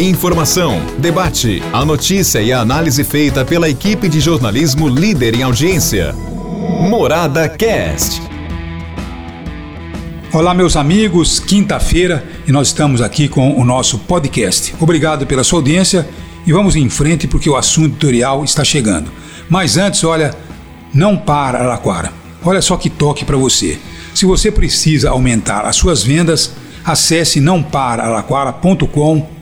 Informação, debate, a notícia e a análise feita pela equipe de jornalismo líder em audiência. Morada Cast. Olá, meus amigos, quinta-feira e nós estamos aqui com o nosso podcast. Obrigado pela sua audiência e vamos em frente porque o assunto editorial está chegando. Mas antes, olha, não para, Araquara. Olha só que toque para você. Se você precisa aumentar as suas vendas, acesse nãopararaquara.com.br,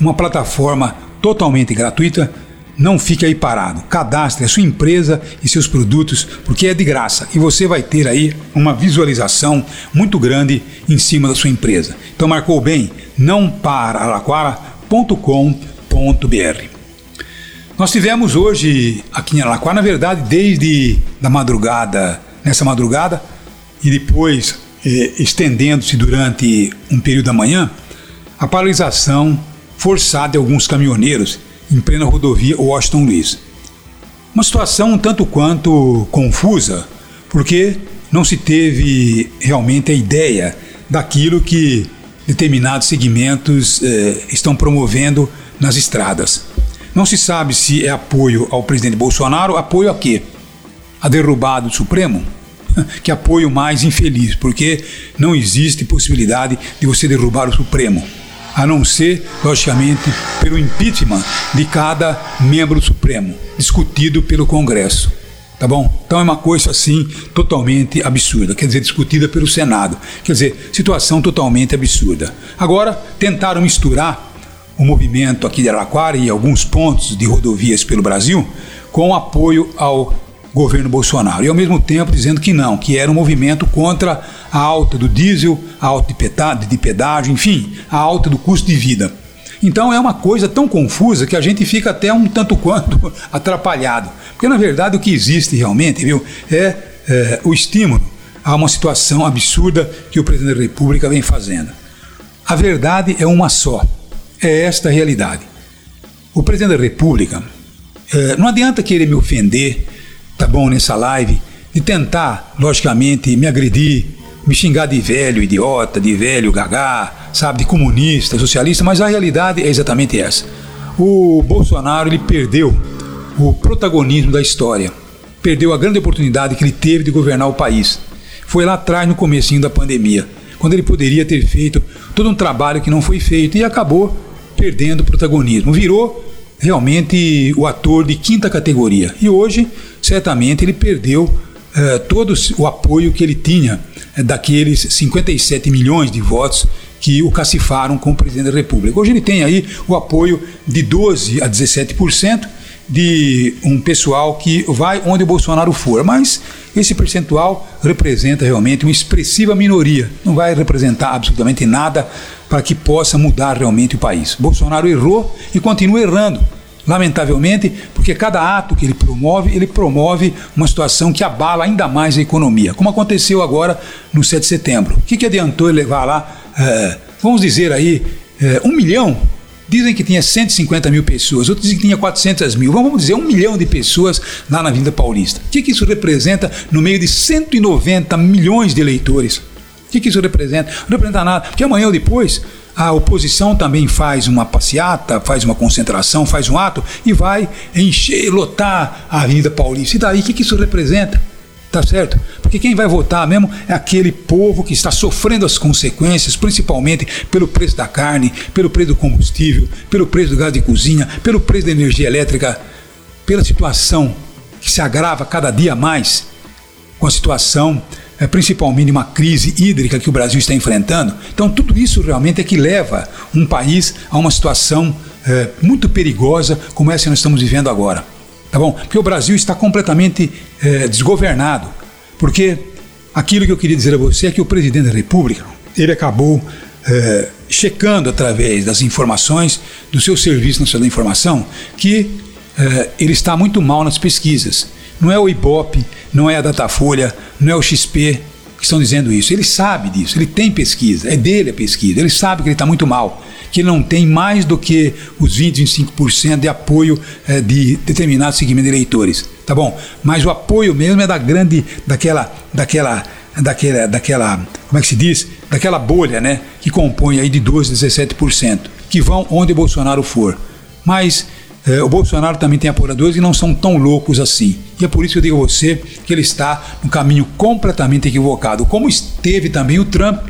uma plataforma totalmente gratuita. Não fique aí parado. Cadastre a sua empresa e seus produtos porque é de graça e você vai ter aí uma visualização muito grande em cima da sua empresa. Então marcou bem? nãopararaquara.com.br. Nós tivemos hoje aqui em Araquara, na verdade, desde da madrugada, nessa madrugada, e depois eh, estendendo-se durante um período da manhã, a paralisação forçada de alguns caminhoneiros em plena rodovia Washington Luiz. Uma situação um tanto quanto confusa, porque não se teve realmente a ideia daquilo que determinados segmentos eh, estão promovendo nas estradas. Não se sabe se é apoio ao presidente Bolsonaro, apoio a quê? A derrubada do Supremo? que apoio mais infeliz, porque não existe possibilidade de você derrubar o Supremo, a não ser, logicamente, pelo impeachment de cada membro Supremo, discutido pelo Congresso. Tá bom? Então é uma coisa assim totalmente absurda, quer dizer, discutida pelo Senado. Quer dizer, situação totalmente absurda. Agora, tentaram misturar o movimento aqui de Araquara e alguns pontos de rodovias pelo Brasil com apoio ao governo Bolsonaro. E ao mesmo tempo dizendo que não, que era um movimento contra a alta do diesel, a alta de de pedágio enfim, a alta do custo de vida. Então é uma coisa tão confusa que a gente fica até um tanto quanto atrapalhado. Porque na verdade o que existe realmente, viu, é, é o estímulo a uma situação absurda que o presidente da República vem fazendo. A verdade é uma só. É esta a realidade. O presidente da República, é, não adianta querer me ofender tá bom, nessa live, de tentar, logicamente, me agredir, me xingar de velho idiota, de velho gagá, sabe, de comunista, socialista, mas a realidade é exatamente essa. O Bolsonaro ele perdeu o protagonismo da história, perdeu a grande oportunidade que ele teve de governar o país. Foi lá atrás no comecinho da pandemia, quando ele poderia ter feito todo um trabalho que não foi feito e acabou perdendo o protagonismo. Virou realmente o ator de quinta categoria. E hoje, certamente, ele perdeu eh, todo o apoio que ele tinha eh, daqueles 57 milhões de votos que o cacifaram como presidente da República. Hoje ele tem aí o apoio de 12 a 17% de um pessoal que vai onde o Bolsonaro for, mas esse percentual representa realmente uma expressiva minoria, não vai representar absolutamente nada para que possa mudar realmente o país. Bolsonaro errou e continua errando. Lamentavelmente, porque cada ato que ele promove, ele promove uma situação que abala ainda mais a economia, como aconteceu agora no 7 de setembro. O que, que adiantou ele levar lá, é, vamos dizer aí, é, um milhão Dizem que tinha 150 mil pessoas, outros dizem que tinha 400 mil. Vamos dizer, um milhão de pessoas lá na Vinda Paulista. O que, que isso representa no meio de 190 milhões de eleitores? O que, que isso representa? Não representa nada, porque amanhã ou depois a oposição também faz uma passeata, faz uma concentração, faz um ato e vai encher, lotar a Avenida Paulista. E daí, o que, que isso representa? Tá certo? Porque quem vai votar mesmo é aquele povo que está sofrendo as consequências, principalmente pelo preço da carne, pelo preço do combustível, pelo preço do gás de cozinha, pelo preço da energia elétrica, pela situação que se agrava cada dia mais com a situação principalmente uma crise hídrica que o Brasil está enfrentando. Então, tudo isso realmente é que leva um país a uma situação é, muito perigosa como essa que nós estamos vivendo agora tá bom? Porque o Brasil está completamente é, desgovernado. Porque aquilo que eu queria dizer a você é que o presidente da República, ele acabou é, checando através das informações do seu Serviço Nacional da Informação que é, ele está muito mal nas pesquisas. Não é o IBOP, não é a Datafolha, não é o XP que estão dizendo isso. Ele sabe disso, ele tem pesquisa, é dele a pesquisa, ele sabe que ele está muito mal que não tem mais do que os 20, 25% de apoio é, de determinado segmento de eleitores, tá bom? Mas o apoio mesmo é da grande, daquela, daquela, daquela, daquela, como é que se diz? Daquela bolha, né? Que compõe aí de 12, 17%, que vão onde Bolsonaro for. Mas é, o Bolsonaro também tem apoiadores e não são tão loucos assim. E é por isso que eu digo a você que ele está no caminho completamente equivocado, como esteve também o Trump.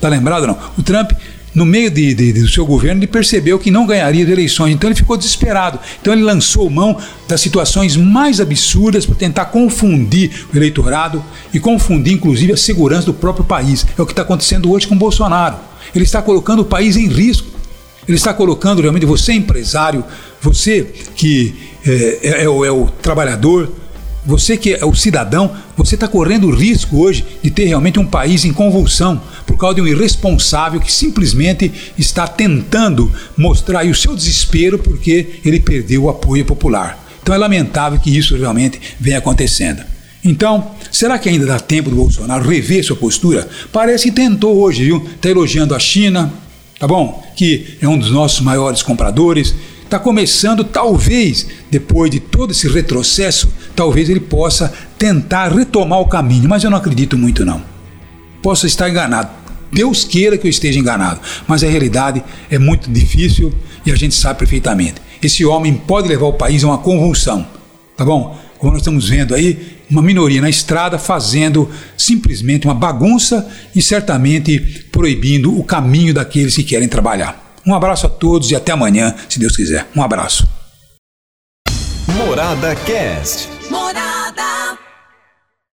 Tá lembrado não? O Trump no meio de, de, do seu governo, ele percebeu que não ganharia as eleições, então ele ficou desesperado. Então ele lançou mão das situações mais absurdas para tentar confundir o eleitorado e confundir, inclusive, a segurança do próprio país. É o que está acontecendo hoje com Bolsonaro. Ele está colocando o país em risco. Ele está colocando realmente você, empresário, você que é, é, é, o, é o trabalhador, você que é o cidadão, você está correndo o risco hoje de ter realmente um país em convulsão por causa de um irresponsável que simplesmente está tentando mostrar o seu desespero porque ele perdeu o apoio popular. Então é lamentável que isso realmente venha acontecendo. Então, será que ainda dá tempo do Bolsonaro rever sua postura? Parece que tentou hoje, viu? Está elogiando a China, tá bom? Que é um dos nossos maiores compradores, está começando, talvez, depois de todo esse retrocesso, talvez ele possa tentar retomar o caminho, mas eu não acredito muito não. Posso estar enganado. Deus queira que eu esteja enganado, mas a realidade é muito difícil e a gente sabe perfeitamente. Esse homem pode levar o país a uma convulsão, tá bom? Como nós estamos vendo aí, uma minoria na estrada fazendo simplesmente uma bagunça e certamente proibindo o caminho daqueles que querem trabalhar. Um abraço a todos e até amanhã, se Deus quiser. Um abraço. Morada Cast. Morada.